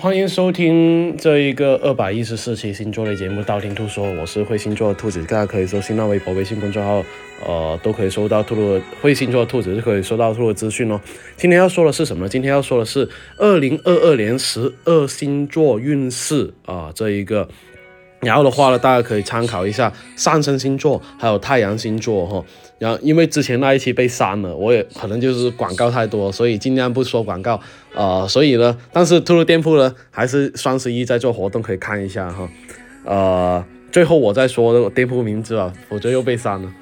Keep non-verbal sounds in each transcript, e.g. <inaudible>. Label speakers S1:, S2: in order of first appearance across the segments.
S1: 欢迎收听这一个二百一十四期星座类节目《道听途说》，我是会星座的兔子，大家可以搜新浪微博、微信公众号，呃，都可以收到兔兔会星座的兔子就可以收到兔兔的资讯哦。今天要说的是什么呢？今天要说的是二零二二年十二星座运势啊，这一个。然后的话呢，大家可以参考一下上升星座还有太阳星座哈。然后因为之前那一期被删了，我也可能就是广告太多，所以尽量不说广告。呃，所以呢，但是兔兔店铺呢还是双十一在做活动，可以看一下哈。呃，最后我再说店铺名字啊，否则又被删了。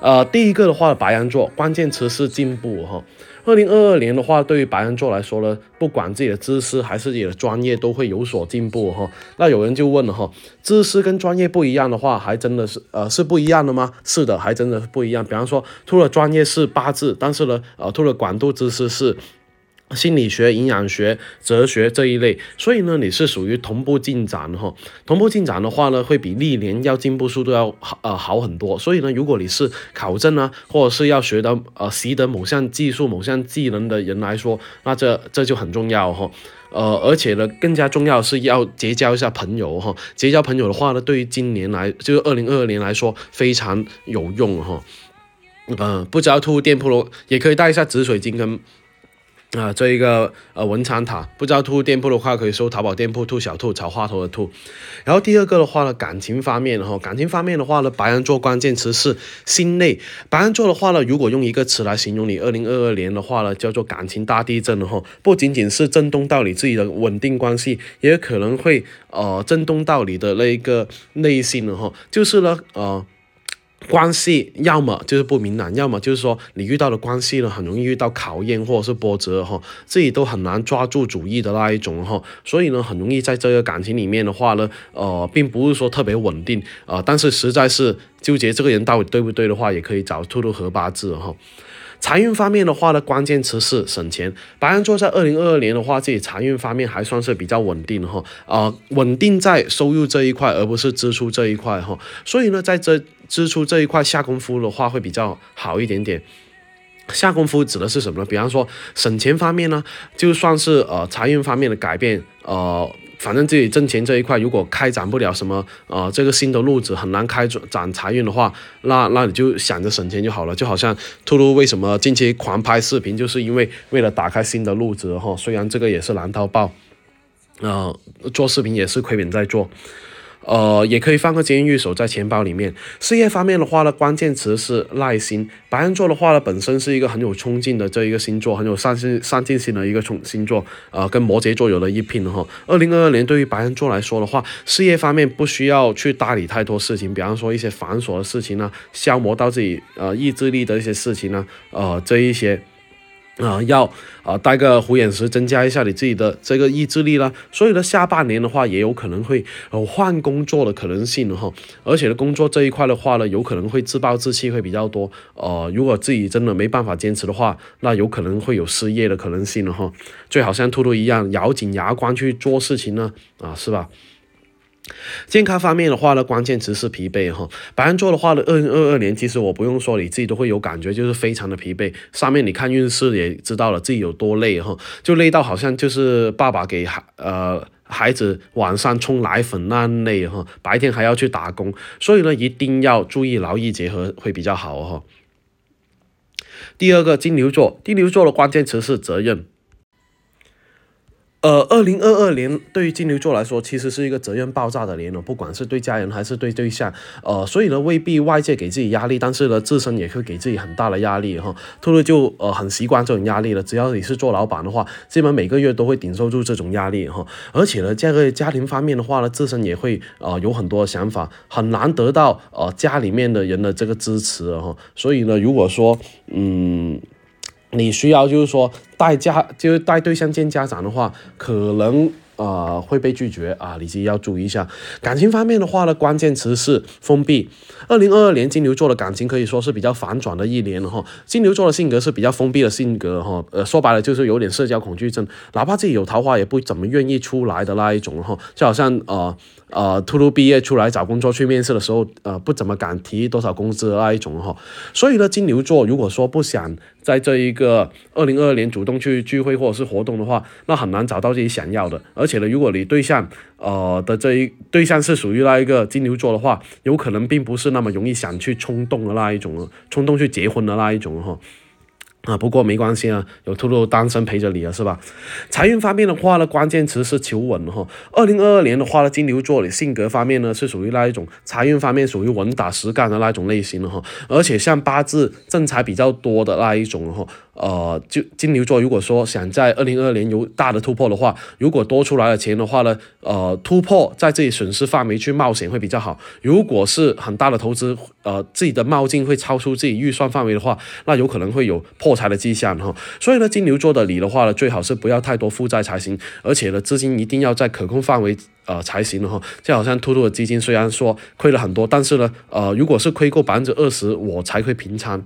S1: 呃，第一个的话，白羊座，关键词是进步哈。二零二二年的话，对于白羊座来说呢，不管自己的知识还是自己的专业，都会有所进步哈。那有人就问了哈，知识跟专业不一样的话，还真的是呃是不一样的吗？是的，还真的是不一样。比方说，除了专业是八字，但是呢，呃，除了广度知识是。心理学、营养学、哲学这一类，所以呢，你是属于同步进展哈。同步进展的话呢，会比历年要进步速度要好呃好很多。所以呢，如果你是考证呢，或者是要学的呃习得某项技术、某项技能的人来说，那这这就很重要哈。呃，而且呢，更加重要是要结交一下朋友哈。结交朋友的话呢，对于今年来就是二零二二年来说非常有用哈。嗯，不知道兔店铺咯，也可以带一下紫水晶跟。啊，这一个呃文昌塔，不知道兔店铺的话，可以搜淘宝店铺“兔小兔”草花头的兔。然后第二个的话呢，感情方面哈，感情方面的话呢，白羊座关键词是心累。白羊座的话呢，如果用一个词来形容你二零二二年的话呢，叫做感情大地震了哈。不仅仅是震动到你自己的稳定关系，也可能会呃震动到你的那一个内心了哈。就是呢呃。关系要么就是不明朗，要么就是说你遇到的关系呢，很容易遇到考验或者是波折哈，自己都很难抓住主意的那一种哈，所以呢，很容易在这个感情里面的话呢，呃，并不是说特别稳定啊，但是实在是纠结这个人到底对不对的话，也可以找兔兔合八字哈。财运方面的话呢，关键词是省钱。白羊座在二零二二年的话，自己财运方面还算是比较稳定的哈，啊，稳定在收入这一块，而不是支出这一块哈。所以呢，在这支出这一块下功夫的话，会比较好一点点。下功夫指的是什么呢？比方说省钱方面呢，就算是呃财运方面的改变，呃。反正自己挣钱这一块，如果开展不了什么，呃，这个新的路子很难开展财运的话，那那你就想着省钱就好了。就好像兔兔为什么近期狂拍视频，就是因为为了打开新的路子哈。虽然这个也是难到爆，呃，做视频也是亏本在做。呃，也可以放个监狱手在钱包里面。事业方面的话呢，关键词是耐心。白羊座的话呢，本身是一个很有冲劲的这一个星座，很有上进上进心的一个冲星座，呃，跟摩羯座有了一拼哈。二零二二年对于白羊座来说的话，事业方面不需要去搭理太多事情，比方说一些繁琐的事情呢，消磨到自己呃意志力的一些事情呢，呃，这一些。啊，要啊带个虎眼石，增加一下你自己的这个意志力啦。所以呢，下半年的话，也有可能会有换工作的可能性哈。而且呢，工作这一块的话呢，有可能会自暴自弃会比较多。呃，如果自己真的没办法坚持的话，那有可能会有失业的可能性了哈。最好像兔兔一样，咬紧牙关去做事情呢，啊，是吧？健康方面的话呢，关键词是疲惫哈。白羊座的话呢，二零二二年其实我不用说，你自己都会有感觉，就是非常的疲惫。上面你看运势也知道了，自己有多累哈，就累到好像就是爸爸给孩呃孩子晚上冲奶粉那累哈，白天还要去打工，所以呢，一定要注意劳逸结合会比较好哈。第二个金牛座，金牛座的关键词是责任。呃，二零二二年对于金牛座来说，其实是一个责任爆炸的年了，不管是对家人还是对对象，呃，所以呢，未必外界给自己压力，但是呢，自身也会给自己很大的压力哈。兔兔就呃很习惯这种压力了，只要你是做老板的话，基本每个月都会顶受住这种压力哈。而且呢，这个家庭方面的话呢，自身也会呃有很多想法，很难得到呃家里面的人的这个支持哈。所以呢，如果说嗯。你需要就是说带家，就是带对象见家长的话，可能呃会被拒绝啊，你自己要注意一下。感情方面的话呢，关键词是封闭。二零二二年金牛座的感情可以说是比较反转的一年哈。金牛座的性格是比较封闭的性格哈，呃说白了就是有点社交恐惧症，哪怕自己有桃花也不怎么愿意出来的那一种哈。就好像呃呃，突突毕业出来找工作去面试的时候，呃，不怎么敢提多少工资那一种哈。所以呢，金牛座如果说不想在这一个二零二二年主动去聚会或者是活动的话，那很难找到自己想要的。而且呢，如果你对象呃的这一对象是属于那一个金牛座的话，有可能并不是那么容易想去冲动的那一种，冲动去结婚的那一种哈。啊，不过没关系啊，有兔兔单身陪着你啊，是吧？财运方面的话呢，关键词是求稳哈。二零二二年的话呢，金牛座你性格方面呢，是属于那一种财运方面属于稳打实干的那种类型的哈。而且像八字正财比较多的那一种哈。呃，就金牛座，如果说想在二零二二年有大的突破的话，如果多出来的钱的话呢，呃，突破在自己损失范围去冒险会比较好。如果是很大的投资，呃，自己的冒进会超出自己预算范围的话，那有可能会有破财的迹象哈。所以呢，金牛座的你的话呢，最好是不要太多负债才行，而且呢，资金一定要在可控范围呃才行的哈。就好像兔兔的基金虽然说亏了很多，但是呢，呃，如果是亏过百分之二十，我才会平仓。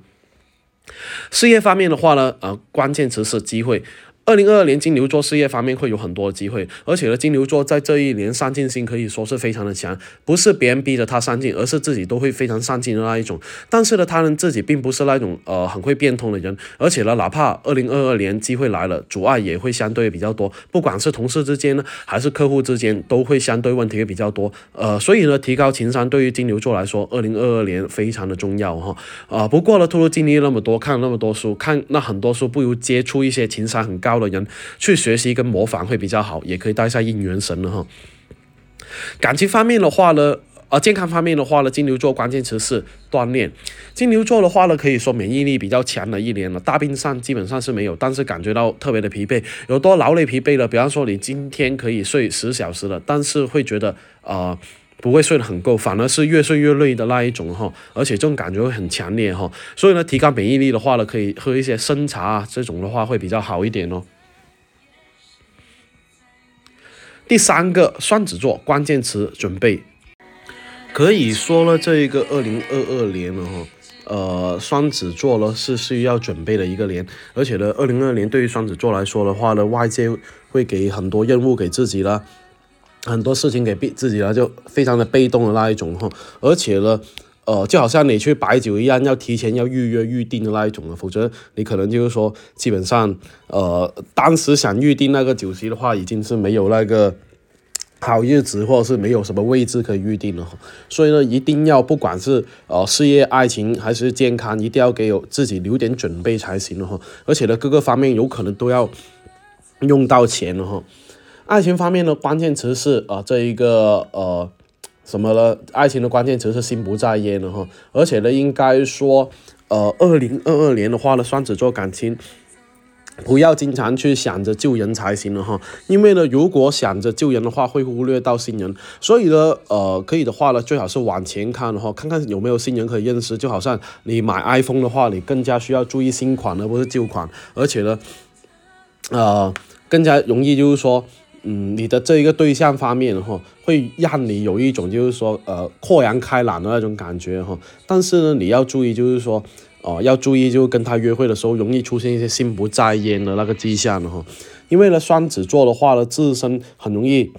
S1: 事业方面的话呢，呃，关键词是机会。二零二二年金牛座事业方面会有很多的机会，而且呢，金牛座在这一年上进心可以说是非常的强，不是别人逼着他上进，而是自己都会非常上进的那一种。但是呢，他们自己并不是那种呃很会变通的人，而且呢，哪怕二零二二年机会来了，阻碍也会相对比较多，不管是同事之间呢，还是客户之间，都会相对问题会比较多。呃，所以呢，提高情商对于金牛座来说，二零二二年非常的重要哈。啊，不过呢，突突经历那么多，看了那么多书，看那很多书，不如接触一些情商很高。的人去学习跟模仿会比较好，也可以带下应援神了哈。感情方面的话呢，呃，健康方面的话呢，金牛座关键词是锻炼。金牛座的话呢，可以说免疫力比较强的一年了，大病上基本上是没有，但是感觉到特别的疲惫，有多劳累疲惫了。比方说你今天可以睡十小时了，但是会觉得啊。不会睡得很够，反而是越睡越累的那一种哈，而且这种感觉会很强烈哈，所以呢，提高免疫力的话呢，可以喝一些生茶啊，这种的话会比较好一点哦。第三个双子座关键词准备，可以说了这一个二零二二年了哈，呃，双子座呢是需要准备的一个年，而且呢，二零二二年对于双子座来说的话呢，外界会给很多任务给自己了。很多事情给被自己了，就非常的被动的那一种哈，而且呢，呃，就好像你去摆酒一样，要提前要预约预定的那一种了，否则你可能就是说，基本上，呃，当时想预定那个酒席的话，已经是没有那个好日子，或者是没有什么位置可以预定了。所以呢，一定要不管是呃事业、爱情还是健康，一定要给有自己留点准备才行了哈。而且呢，各个方面有可能都要用到钱了哈。爱情方面的关键词是啊，这一个呃什么了？爱情的关键词是心不在焉的哈。而且呢，应该说，呃，二零二二年的话呢，双子座感情不要经常去想着救人才行了哈。因为呢，如果想着救人的话，会忽略到新人。所以呢，呃，可以的话呢，最好是往前看的话，看看有没有新人可以认识。就好像你买 iPhone 的话，你更加需要注意新款而不是旧款。而且呢，呃，更加容易就是说。嗯，你的这一个对象方面哈，会让你有一种就是说呃豁然开朗的那种感觉哈。但是呢，你要注意就是说，哦，要注意就跟他约会的时候，容易出现一些心不在焉的那个迹象哈。因为呢，双子座的话呢，自身很容易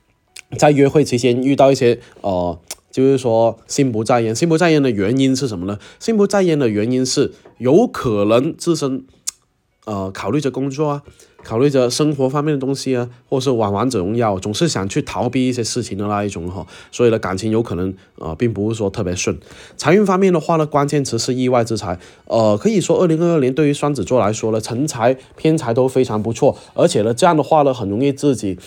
S1: <tsk> 在约会期间遇到一些呃，就是说心不在焉。心不在焉的原因是什么呢？心不在焉的原因是有可能自身呃考虑着工作啊。考虑着生活方面的东西啊，或是玩王者荣耀，总是想去逃避一些事情的那一种哈，所以呢，感情有可能呃，并不是说特别顺。财运方面的话呢，关键词是意外之财，呃，可以说二零二二年对于双子座来说呢，成财偏财都非常不错，而且呢，这样的话呢，很容易自己。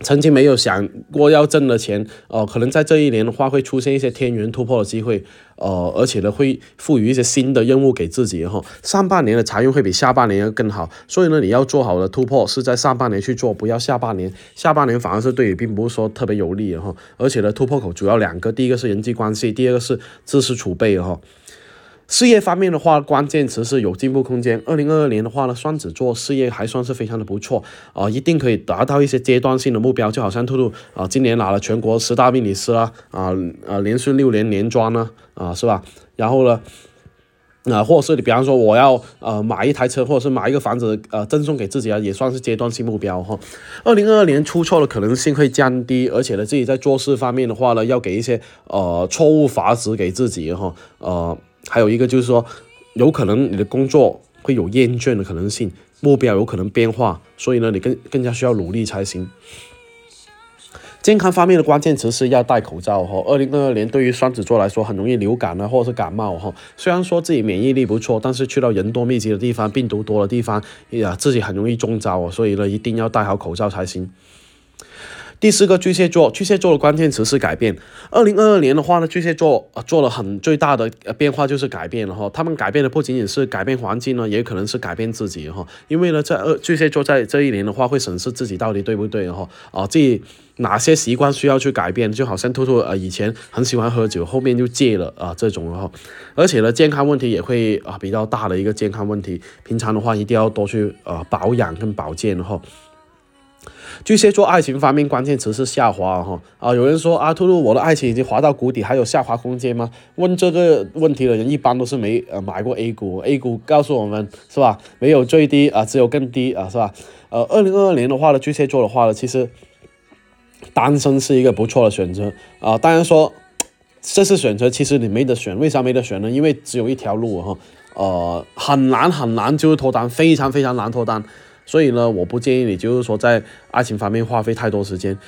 S1: 曾经没有想过要挣的钱，呃，可能在这一年的话会出现一些天元突破的机会，呃，而且呢会赋予一些新的任务给自己哈。上半年的财运会比下半年要更好，所以呢你要做好的突破是在上半年去做，不要下半年。下半年反而是对你并不是说特别有利哈。而且呢突破口主要两个，第一个是人际关系，第二个是知识储备哈。事业方面的话，关键词是有进步空间。二零二二年的话呢，双子座事业还算是非常的不错啊，一定可以达到一些阶段性的目标。就好像兔兔啊，今年拿了全国十大命理师啊，啊啊，连续六年连庄呢啊，是吧？然后呢，啊，或者是你比方说我要呃买一台车，或者是买一个房子，呃赠送给自己啊，也算是阶段性目标哈。二零二二年出错的可能性会降低，而且呢，自己在做事方面的话呢，要给一些呃错误罚值给自己哈。呃，还有一个就是说，有可能你的工作会有厌倦的可能性，目标有可能变化，所以呢，你更更加需要努力才行。健康方面的关键词是要戴口罩哈。二零二二年对于双子座来说很容易流感啊，或者是感冒哈。虽然说自己免疫力不错，但是去到人多密集的地方、病毒多的地方，呀，自己很容易中招哦。所以呢，一定要戴好口罩才行。第四个巨蟹座，巨蟹座的关键词是改变。二零二二年的话呢，巨蟹座呃做了很最大的变化就是改变了哈。他们改变的不仅仅是改变环境呢，也可能是改变自己哈。因为呢，在二巨蟹座在这一年的话，会审视自己到底对不对哈啊，自己哪些习惯需要去改变。就好像兔兔呃以前很喜欢喝酒，后面就戒了啊这种哈。而且呢，健康问题也会啊比较大的一个健康问题，平常的话一定要多去呃保养跟保健哈。巨蟹座爱情方面关键词是下滑哈啊，有人说啊，兔兔，我的爱情已经滑到谷底，还有下滑空间吗？问这个问题的人一般都是没呃买过 A 股，A 股告诉我们是吧？没有最低啊，只有更低啊，是吧？呃，二零二二年的话呢，巨蟹座的话呢，其实单身是一个不错的选择啊。当然说这次选择，其实你没得选，为啥没得选呢？因为只有一条路哈，呃，很难很难就是脱单，非常非常难脱单。所以呢，我不建议你，就是说在爱情方面花费太多时间。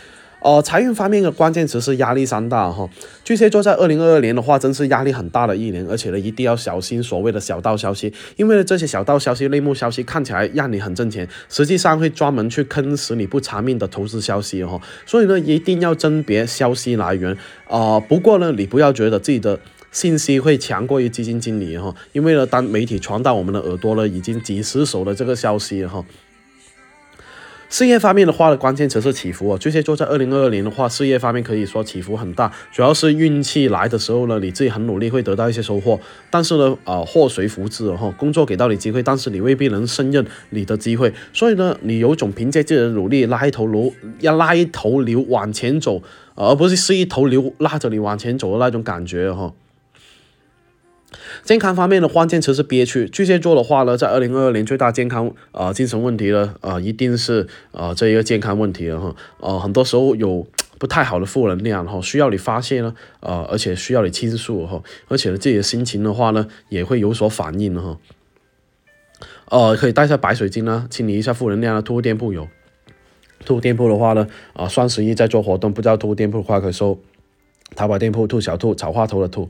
S1: 呃，财运方面的关键词是压力山大哈。巨蟹座在二零二二年的话，真是压力很大的一年，而且呢，一定要小心所谓的小道消息，因为呢，这些小道消息、内幕消息看起来让你很挣钱，实际上会专门去坑死你不偿命的投资消息哈。所以呢，一定要甄别消息来源啊。不过呢，你不要觉得自己的信息会强过于基金经理哈，因为呢，当媒体传到我们的耳朵了，已经几十手的这个消息哈。事业方面的话呢，关键词是起伏啊。巨蟹座在二零二二年的话，事业方面可以说起伏很大，主要是运气来的时候呢，你自己很努力会得到一些收获，但是呢，啊祸随福至哈，工作给到你机会，但是你未必能胜任你的机会，所以呢，你有种凭借自己的努力拉一头牛，要拉一头牛往前走，而不是是一头牛拉着你往前走的那种感觉哈。健康方面的关键词是憋屈。巨蟹座的话呢，在二零二二年最大健康啊精神问题呢啊，一定是啊这一个健康问题了哈。呃，很多时候有不太好的负能量哈，需要你发泄呢，呃，而且需要你倾诉哈，而且呢自己的心情的话呢，也会有所反应哈。呃，可以带下白水晶呢，清理一下负能量啊。兔店铺有，兔店铺的话呢，啊双十一在做活动，不知道兔店铺的话可以搜淘宝店铺兔小兔草花头的兔。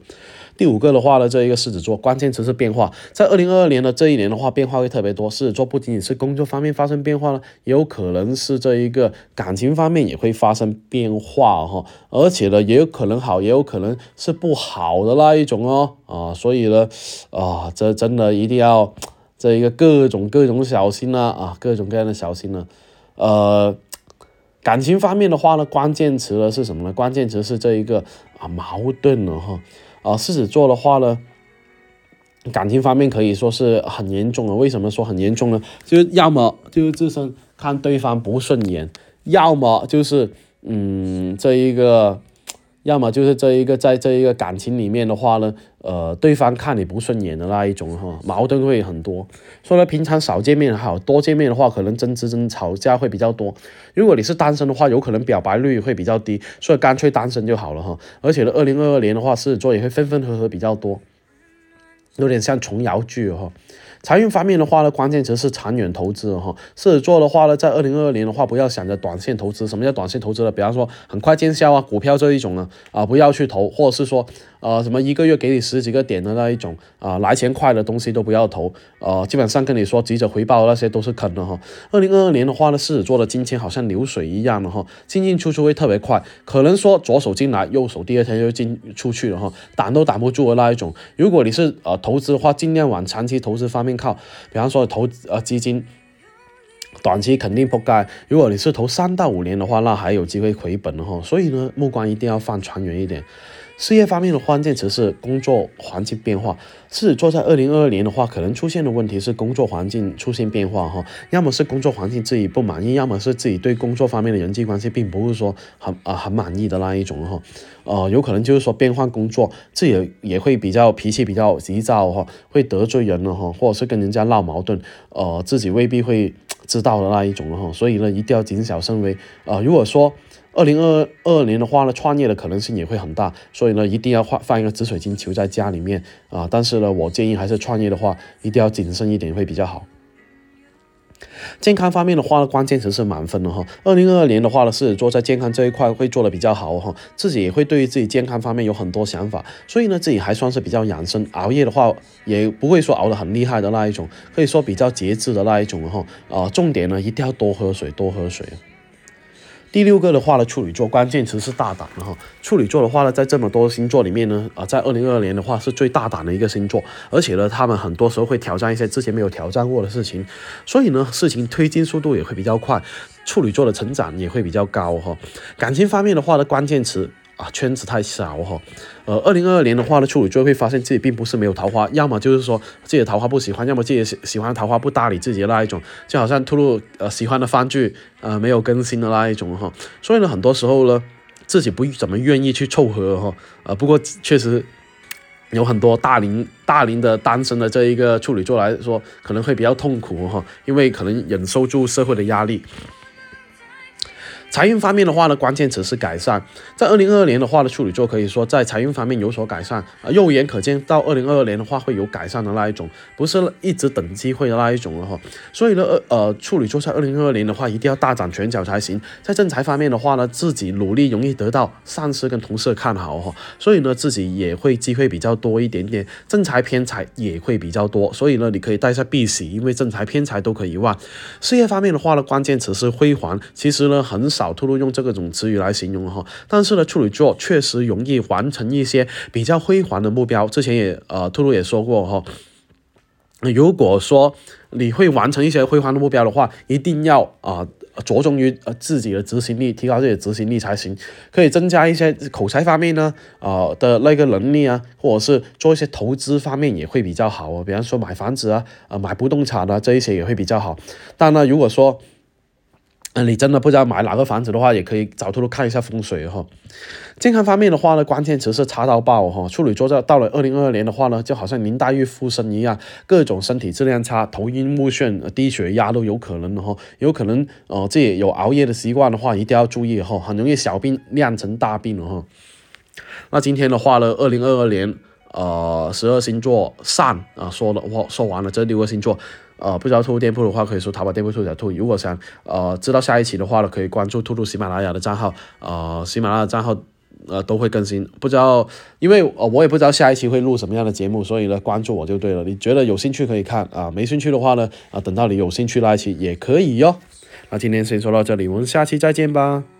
S1: 第五个的话呢，这一个狮子座，关键词是变化。在二零二二年的这一年的话，变化会特别多。狮子座不仅仅是工作方面发生变化了，也有可能是这一个感情方面也会发生变化哈。而且呢，也有可能好，也有可能是不好的那一种哦啊。所以呢，啊，这真的一定要这一个各种各种小心呢啊，各种各样的小心呢。呃，感情方面的话呢，关键词呢是什么呢？关键词是这一个啊矛盾了哈。啊，狮子座的话呢，感情方面可以说是很严重了。为什么说很严重呢？就是要么就是自身看对方不顺眼，要么就是嗯，这一个，要么就是这一个，在这一个感情里面的话呢，呃，对方看你不顺眼的那一种哈，矛盾会很多。说呢，平常少见面好，多见面的话，可能争执、争吵架会比较多。如果你是单身的话，有可能表白率会比较低，所以干脆单身就好了哈。<laughs> 而且呢，二零二二年的话，狮子座也会分分合合比较多，有点像琼瑶剧哈。财运方面的话呢，关键词是长远投资哈。狮子座的话呢，在二零二二年的话，不要想着短线投资。什么叫短线投资呢？比方说很快见效啊，股票这一种呢，啊不要去投，或者是说。呃，什么一个月给你十几个点的那一种啊，来钱快的东西都不要投。呃，基本上跟你说急着回报那些都是坑的哈。二零二二年的话呢，狮子座的金钱好像流水一样的哈，进进出出会特别快，可能说左手进来，右手第二天就进出去了哈，挡都挡不住的那一种。如果你是呃投资的话，尽量往长期投资方面靠，比方说投呃基金，短期肯定不该。如果你是投三到五年的话，那还有机会回本的哈。所以呢，目光一定要放长远一点。事业方面的关键词是工作环境变化。狮子座在二零二二年的话，可能出现的问题是工作环境出现变化哈，要么是工作环境自己不满意，要么是自己对工作方面的人际关系并不是说很啊很满意的那一种哈，呃，有可能就是说变换工作，自己也会比较脾气比较急躁哈，会得罪人了哈，或者是跟人家闹矛盾，呃，自己未必会知道的那一种哈，所以呢，一定要谨小慎微啊。如果说二零二二年的话呢，创业的可能性也会很大，所以呢，一定要放放一个紫水晶球在家里面啊。但是呢，我建议还是创业的话，一定要谨慎一点会比较好。健康方面的话呢，关键词是满分的哈。二零二二年的话呢，狮子座在健康这一块会做的比较好哈，自己也会对于自己健康方面有很多想法，所以呢，自己还算是比较养生，熬夜的话也不会说熬得很厉害的那一种，可以说比较节制的那一种哈。啊，重点呢，一定要多喝水，多喝水。第六个的话呢，处女座关键词是大胆哈。处女座的话呢，在这么多星座里面呢，啊，在二零二二年的话是最大胆的一个星座，而且呢，他们很多时候会挑战一些之前没有挑战过的事情，所以呢，事情推进速度也会比较快，处女座的成长也会比较高哈。感情方面的话呢，关键词。啊，圈子太小哈，呃，二零二二年的话呢，处女座会发现自己并不是没有桃花，要么就是说自己的桃花不喜欢，要么自己喜喜欢桃花不搭理自己的那一种，就好像吐露呃喜欢的番剧呃没有更新的那一种哈，所以呢，很多时候呢，自己不怎么愿意去凑合哈，呃，不过确实有很多大龄大龄的单身的这一个处女座来说，可能会比较痛苦哈，因为可能忍受住社会的压力。财运方面的话呢，关键词是改善。在二零二二年的话呢，处女座可以说在财运方面有所改善啊，肉眼可见到二零二二年的话会有改善的那一种，不是一直等机会的那一种了哈。所以呢，呃呃，处女座在二零二二年的话一定要大展拳脚才行。在正财方面的话呢，自己努力容易得到上司跟同事看好哈，所以呢，自己也会机会比较多一点点，正财偏财也会比较多。所以呢，你可以带下避喜，因为正财偏财都可以旺。事业方面的话呢，关键词是辉煌。其实呢，很少。少吐露用这个种词语来形容哈，但是呢，处女座确实容易完成一些比较辉煌的目标。之前也呃，吐露也说过哈，如果说你会完成一些辉煌的目标的话，一定要啊着重于呃自己的执行力，提高自己的执行力才行。可以增加一些口才方面呢，啊的那个能力啊，或者是做一些投资方面也会比较好哦，比方说买房子啊，啊买不动产啊这一些也会比较好。但呢，如果说你真的不知道买哪个房子的话，也可以找图图看一下风水哈。健康方面的话呢，关键词是差到爆哈。处女座在到了二零二二年的话呢，就好像林黛玉附身一样，各种身体质量差，头晕目眩、低血压都有可能的哈。有可能呃自己有熬夜的习惯的话，一定要注意哈，很容易小病酿成大病了哈。那今天的话呢，二零二二年呃十二星座上啊说了我说完了这六个星座。呃，不知道兔兔店铺的话，可以说淘宝店铺兔小兔。如果想呃知道下一期的话呢，可以关注兔兔喜马拉雅的账号，呃，喜马拉雅账号呃都会更新。不知道，因为呃我也不知道下一期会录什么样的节目，所以呢关注我就对了。你觉得有兴趣可以看啊，没兴趣的话呢啊，等到你有兴趣那一期也可以哟。那今天先说到这里，我们下期再见吧。